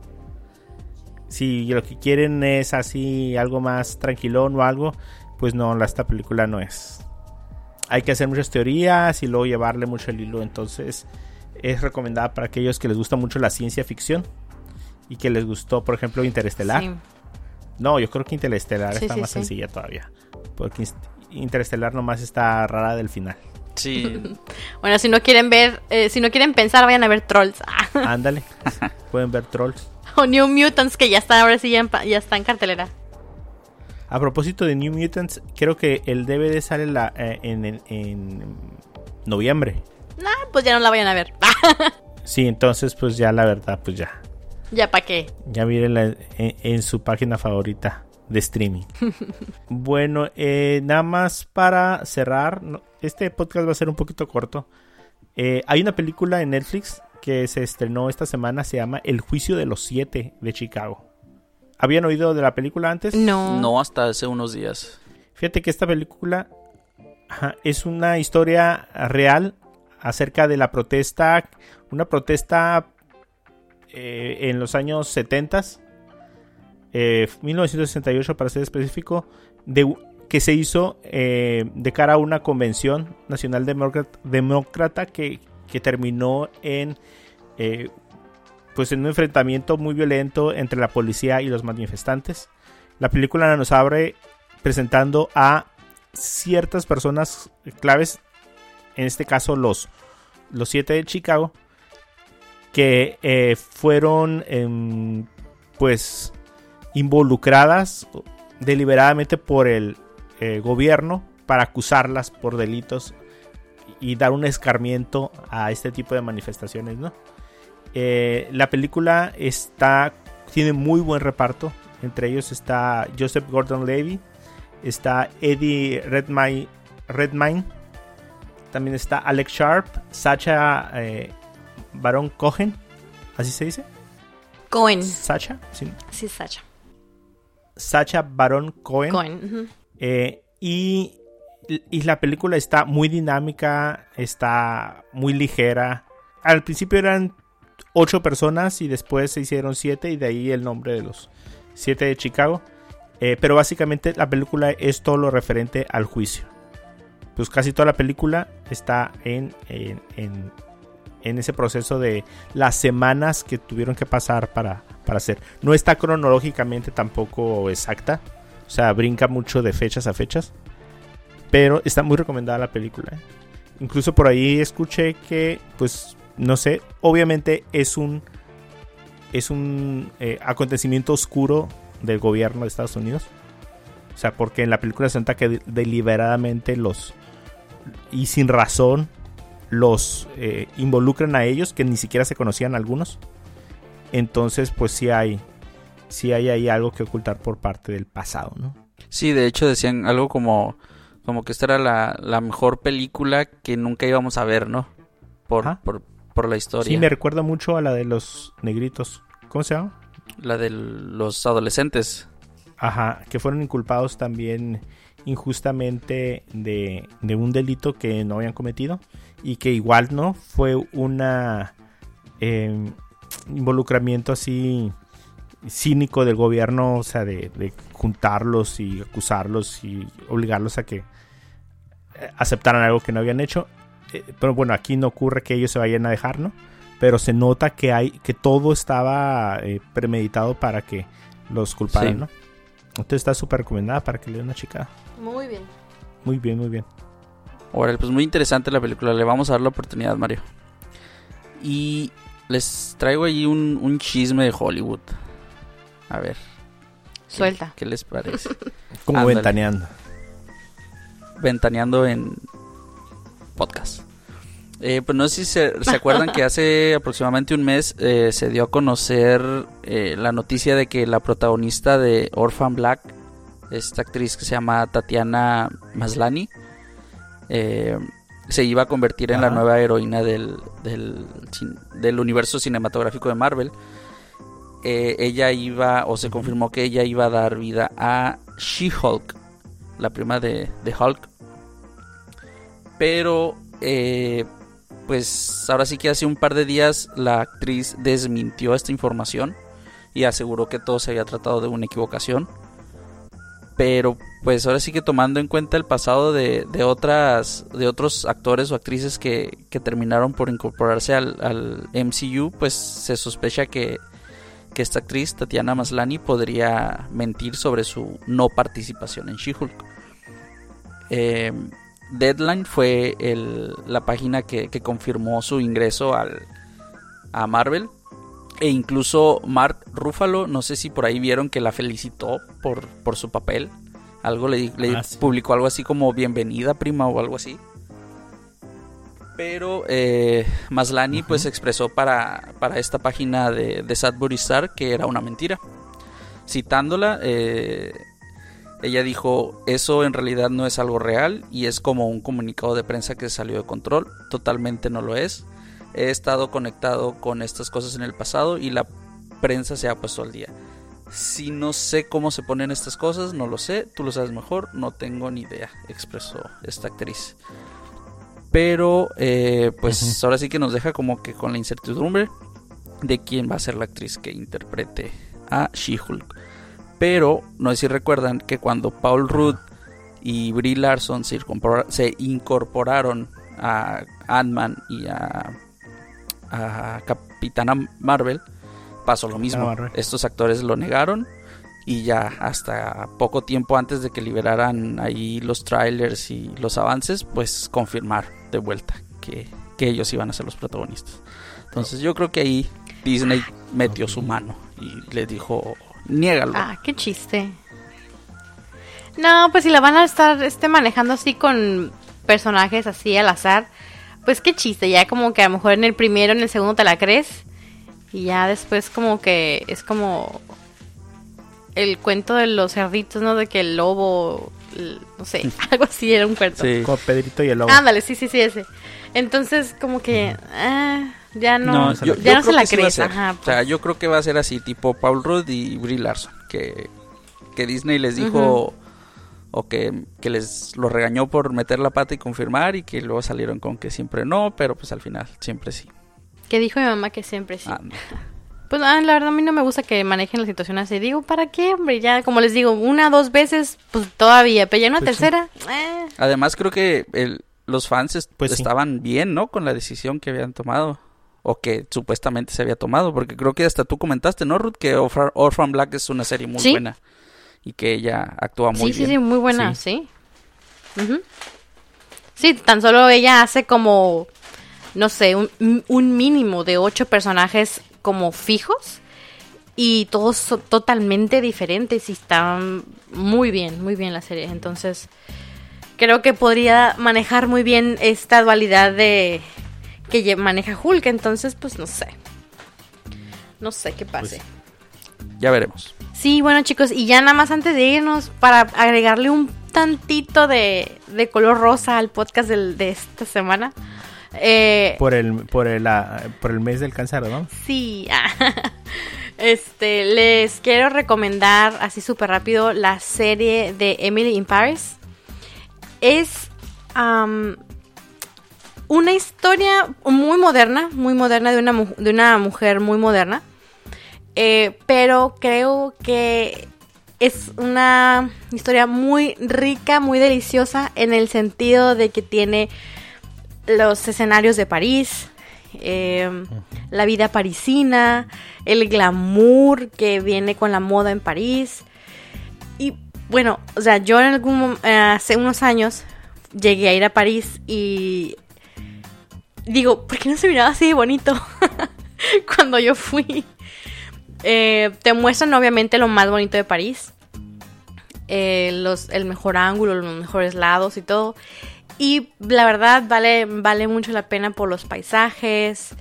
Si lo que quieren es así algo más tranquilón o algo, pues no, esta película no es. Hay que hacer muchas teorías y luego llevarle mucho el hilo. Entonces es recomendada para aquellos que les gusta mucho la ciencia ficción y que les gustó, por ejemplo, Interestelar. Sí. No, yo creo que Interestelar Sí, está sí, más sencilla todavía. Porque Interestelar nomás está rara del final. Sí, (laughs) Bueno, si no quieren ver, eh, si no quieren pensar, vayan a ver Trolls. (laughs) Ándale. Pueden ver Trolls. o New Mutants, que ya está, ahora sí ya, está en cartelera. A propósito de New Mutants, creo que el DVD sale la, eh, en, en- en noviembre. Ah, pues ya no la vayan a ver. (laughs) Sí, entonces pues ya la verdad, pues ya. ya para qué. Ya mírenla en, en su página favorita de streaming. bueno, eh, nada más para cerrar, este podcast va a ser un poquito corto. Eh, hay una película en Netflix que se estrenó esta semana, se llama El juicio de los siete de Chicago. ¿Habían oído de la película antes? No. no hasta hace unos días. Fíjate que esta película ajá, es una historia real acerca de la protesta, una protesta eh, en los años 70, eh, 1968 para ser específico, de, que se hizo eh, de cara a una convención nacional demócrata, que, que terminó en eh, pues en un enfrentamiento muy violento entre la policía y los manifestantes. La película nos abre presentando a ciertas personas claves, en este caso los, los siete de Chicago, que eh, fueron em, pues involucradas deliberadamente por el eh, gobierno para acusarlas por delitos y dar un escarmiento a este tipo de manifestaciones, ¿no? Eh, la película está tiene muy buen reparto. Entre ellos está Joseph Gordon-Levitt, está Eddie Redmayne, Redmayne, también está Alex Sharp, Sacha eh, Baron Cohen, así se dice, Cohen. Sacha, sí. Sí, Sacha. Sacha Baron Cohen, Cohen. Eh, y, y la película está muy dinámica, está muy ligera. Al principio eran ocho personas y después se hicieron siete y de ahí el nombre de los siete de Chicago. Eh, pero básicamente la película es todo lo referente al juicio. Pues casi toda la película está en, en, en- en ese proceso de las semanas que tuvieron que pasar para, para hacer. No está cronológicamente tampoco exacta. O sea, brinca mucho de fechas a fechas. Pero está muy recomendada la película. Incluso por ahí escuché que, pues, no sé, obviamente es un es un eh, acontecimiento oscuro del gobierno de Estados Unidos. O sea, porque en la película se nota que de- deliberadamente los y sin razón los eh, involucran a ellos que ni siquiera se conocían algunos. Entonces, pues sí hay sí hay ahí algo que ocultar por parte del pasado, ¿no? Sí, de hecho decían algo como, como que esta era la, la mejor película que nunca íbamos a ver, ¿no? Por, por, por la historia. Sí, me recuerda mucho a la de los negritos. ¿Cómo se llama? La de los adolescentes. Ajá, que fueron inculpados también injustamente de, de un delito que no habían cometido y que igual no fue una eh, involucramiento así cínico del gobierno, o sea, de, de juntarlos y acusarlos y obligarlos a que eh, aceptaran algo que no habían hecho. Eh, pero bueno, aquí no ocurre que ellos se vayan a dejar, ¿no? Pero se nota que hay que todo estaba eh, premeditado para que los culparan, Sí. ¿no? Entonces está súper recomendada para que le den una chica. Muy bien. Muy bien, muy bien. Órale, pues muy interesante la película. Le vamos a dar la oportunidad, Mario. Y les traigo ahí un, un chisme de Hollywood. A ver. ¿qué- Suelta. ¿Qué les parece? (laughs) Como Ándale. ventaneando. Ventaneando en podcast. Eh, pues no sé si se, acuerdan que hace (laughs) aproximadamente un mes eh, se dio a conocer eh, la noticia de que la protagonista de Orphan Black, esta actriz que se llama Tatiana Maslani, se iba a convertir en la nueva heroína del, del, universo cinematográfico de Marvel. Ella iba, o se confirmó que ella iba a dar vida a She-Hulk, la prima de, de Hulk. Pero pues ahora sí que hace un par de días la actriz desmintió esta información y aseguró que todo se había tratado de una equivocación. Pero pues ahora sí que tomando en cuenta el pasado de, otras de otros actores o actrices que, terminaron por incorporarse al, MCU, pues se sospecha que, que, esta actriz, Tatiana Maslani, podría mentir sobre su no participación en She-Hulk. Eh, Deadline fue la página que, confirmó su ingreso al, a Marvel. E incluso Mark Ruffalo, no sé si por ahí vieron que la felicitó por, por su papel. Algo le, ah, publicó algo así como bienvenida prima o algo así. Pero eh, Maslani pues expresó para, para esta página de, de Sadbury Star que era una mentira. Citándola, eh, ella dijo, eso en realidad no es algo real y es como un comunicado de prensa que salió de control, totalmente no lo es. He estado conectado con estas cosas en el pasado y la prensa se ha puesto al día. Si no sé cómo se ponen estas cosas, no lo sé, tú lo sabes mejor, no tengo ni idea, expresó esta actriz. Pero eh, pues ahora sí que nos deja como que con la incertidumbre de quién va a ser la actriz que interprete a She-Hulk. Pero no sé si recuerdan que cuando Paul Rudd y Brie Larson se, incorporaron a Ant-Man y a, Capitana Marvel, pasó lo mismo. Estos actores lo negaron y ya hasta poco tiempo antes de que liberaran ahí los trailers y los avances, pues confirmar de vuelta que, que ellos iban a ser los protagonistas. Entonces yo creo que ahí Disney metió su mano y le dijo, Niégalo. Ah, qué chiste. No, pues si la van a estar este, manejando así con personajes así al azar, pues qué chiste. Ya como que a lo mejor en el primero, en el segundo te la crees. Y ya después como que es como el cuento de los cerditos, ¿no? De que el lobo, no sé, (laughs) algo así era un cuento. Sí, como Pedrito y el lobo. Ándale, sí, sí, sí, ese. Entonces como que... Ah, ya no, ya no se la crees. O sea, yo creo que va a ser así, tipo Paul Rudd y Brie Larson, que, que Disney les dijo o que, les lo regañó por meter la pata y confirmar y que luego salieron con que siempre no, pero pues al final siempre sí. Que dijo mi mamá que siempre sí. Ah, pues ah, la verdad a mí no me gusta que manejen la situación así. Digo, ¿para qué, hombre? Ya, como les digo, una, dos veces, pues todavía. Pero ya una pues tercera. Eh. Además creo que el, los fans pues estaban bien, ¿no? Con la decisión que habían tomado o que supuestamente se había tomado, porque creo que hasta tú comentaste, ¿no, Ruth? Que Orphan Black es una serie muy buena y que ella actúa muy bien. Sí, sí, sí, muy buena, sí. Sí. tan solo ella hace como, no sé, un, un mínimo de ocho personajes como fijos y todos son totalmente diferentes y están muy bien, muy bien la serie. Entonces, creo que podría manejar muy bien esta dualidad de que maneja Hulk, entonces pues no sé. No sé qué pase. Pues, ya veremos. Sí, bueno chicos, y ya nada más antes de irnos, para agregarle un tantito de, de color rosa al podcast de esta semana. Eh, por el por el por el mes del cáncer, ¿no? Sí. (laughs) este, les quiero recomendar así súper rápido la serie de Emily in Paris. Es una historia muy moderna, muy moderna de una, de una mujer muy moderna. Eh, pero creo que es una historia muy rica, muy deliciosa en el sentido de que tiene los escenarios de París, eh, la vida parisina, el glamour que viene con la moda en París. Y bueno, o sea, yo en algún eh, hace unos años llegué a ir a París y digo, ¿por qué no se miraba así de bonito (laughs) cuando yo fui? Eh, te muestran obviamente lo más bonito de París. Los, el mejor ángulo, los mejores lados y todo. Y la verdad vale, vale mucho la pena por los paisajes.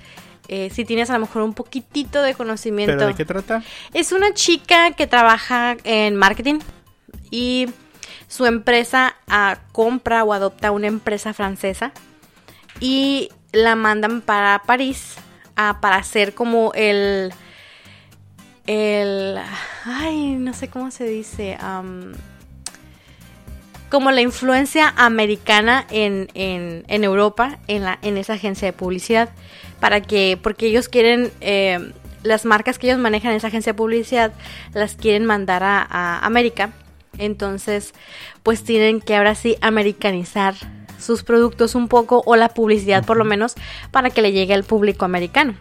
Eh, si tienes a lo mejor un poquitito de conocimiento. ¿Pero de qué trata? Es una chica que trabaja en marketing y su empresa ah, compra o adopta una empresa francesa y la mandan para París ah, para hacer como el el ay no sé cómo se dice como la influencia americana en, en, Europa en, la, en esa agencia de publicidad. Para que porque ellos quieren eh, las marcas que ellos manejan en esa agencia de publicidad las quieren mandar a América. Entonces, pues tienen que ahora sí americanizar sus productos un poco o la publicidad por lo menos para que le llegue al público americano.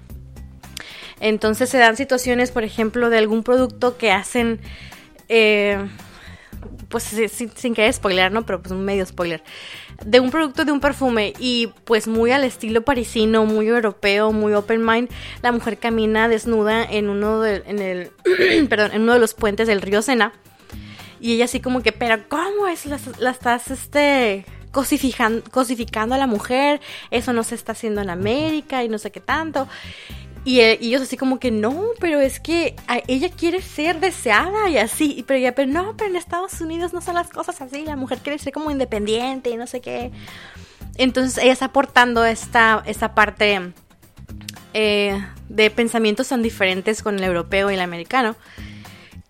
Entonces se dan situaciones, por ejemplo, de algún producto que hacen, eh, pues sin, querer spoiler, ¿no? Pero pues un medio spoiler. De un producto de un perfume y pues muy al estilo parisino, muy europeo, muy open mind, la mujer camina desnuda en uno de, en el, (clears throat) perdón, en uno de los puentes del río Sena y ella así como que, pero ¿cómo es? La, estás, este, cosificando, a la mujer, eso no se está haciendo en América y no sé qué tanto. Y, eh, ellos así como que no, pero es que ella quiere ser deseada y así, pero ella, pero no, pero en Estados Unidos no son las cosas así, la mujer quiere ser como independiente y no sé qué. Entonces ella está aportando esta, esta parte eh, de pensamientos tan diferentes con el europeo y el americano.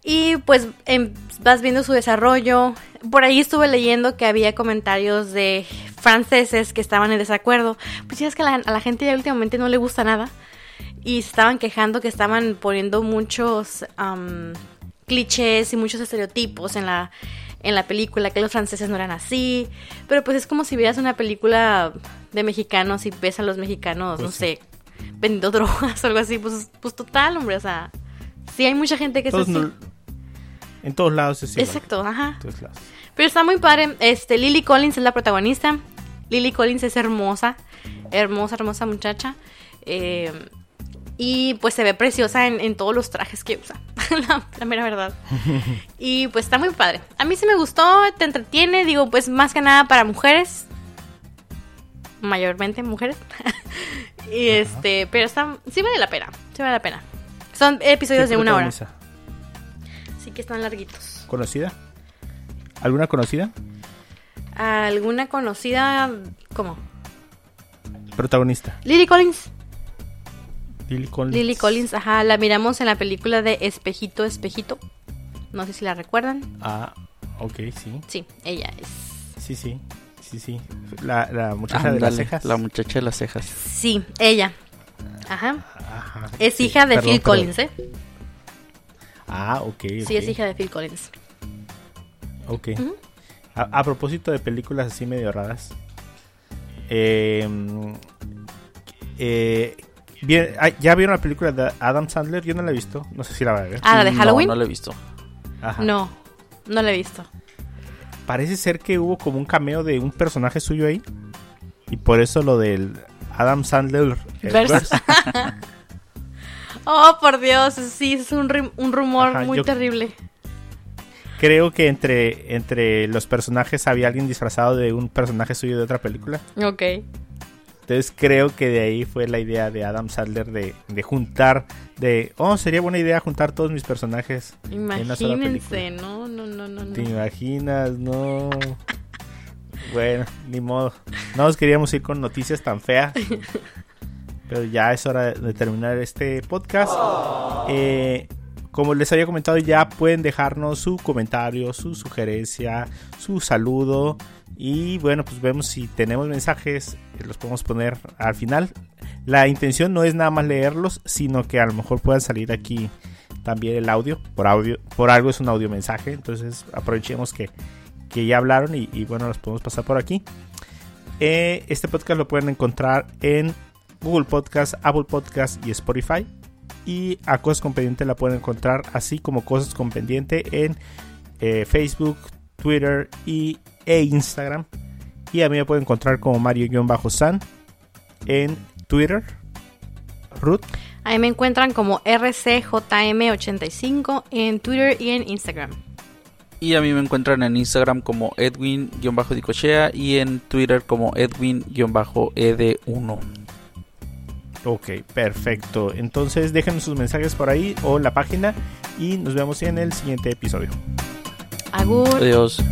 Y pues em, vas viendo su desarrollo. Por ahí estuve leyendo que había comentarios de franceses que estaban en desacuerdo. Pues ya es que a la, gente ya últimamente no le gusta nada. Y estaban quejando que estaban poniendo muchos clichés y muchos estereotipos en la, en la película, que los franceses no eran así. Pero pues es como si vieras una película de mexicanos y ves a los mexicanos, pues no sé, vendiendo (laughs) drogas o algo así. Pues, pues total, hombre, o sea, sí hay mucha gente que es así. En todos lados es igual. Exacto, ajá. Pero está muy padre. Este, Lily Collins es la protagonista. Lily Collins es hermosa. Hermosa, hermosa muchacha. Eh, y pues se ve preciosa en, todos los trajes que usa. (laughs) la, mera verdad. (laughs) y pues está muy padre. A mí sí me gustó, te entretiene. Digo, pues más que nada para mujeres. Mayormente mujeres. (laughs) y este, pero está, sí vale la pena. Sí vale la pena. Son episodios de una hora que están larguitos. ¿Conocida? ¿Alguna conocida? ¿Alguna conocida? ¿Cómo? Protagonista. Lily Collins. Lily Collins. Lily Collins, ajá. La miramos en la película de Espejito, Espejito. No sé si la recuerdan. Ah, ok, sí. Sí, ella es. Sí, sí. Sí, sí. La, muchacha de las cejas. La muchacha de las cejas. Sí, ella. Ajá. es hija de Phil Collins, ¿eh? Ah, ok. Sí, es hija de Phil Collins. Ok. a, propósito de películas así medio raras. Em, eh, ¿Ya vieron la película de Adam Sandler? Yo no la he visto. No sé si la va a ver. Ah, la de Halloween. No, no la he visto. No, no la he visto. Parece ser que hubo como un cameo de un personaje suyo ahí. Y por eso lo del Adam Sandler. (laughs) Oh, por Dios, sí, es un, un rumor muy terrible. Creo que entre, entre los personajes había alguien disfrazado de un personaje suyo de otra película. Ok. Entonces creo que de ahí fue la idea de Adam Sandler de, juntar, de, oh, sería buena idea juntar todos mis personajes. Imagínense, no, no, no, no. ¿Te imaginas? No. bueno, ni modo. No nos queríamos ir con noticias tan feas. (laughs) Pero ya es hora de terminar este podcast. Eh, como les había comentado, ya pueden dejarnos su comentario, su sugerencia, su saludo. Y bueno, pues vemos si tenemos mensajes, los podemos poner al final. La intención no es nada más leerlos, sino que a lo mejor puedan salir aquí también el audio. Por audio, por algo es un audio mensaje. Entonces aprovechemos que, ya hablaron y, bueno, los podemos pasar por aquí. Eh, este podcast lo pueden encontrar en Google Podcast, Apple Podcast y Spotify. Y a Cosas con Pendiente la pueden encontrar así como Cosas con Pendiente en eh, Facebook, Twitter y, e Instagram. Y a mí me pueden encontrar como Mario-San en Twitter. Ruth. Ahí me encuentran como RCJM85 en Twitter y en Instagram. Y a mí me encuentran en Instagram como Edwin-Dicochea y en Twitter como Edwin-ED1. Ok, perfecto. Entonces déjenos sus mensajes por ahí o la página y nos vemos en el siguiente episodio. Agur. Adiós.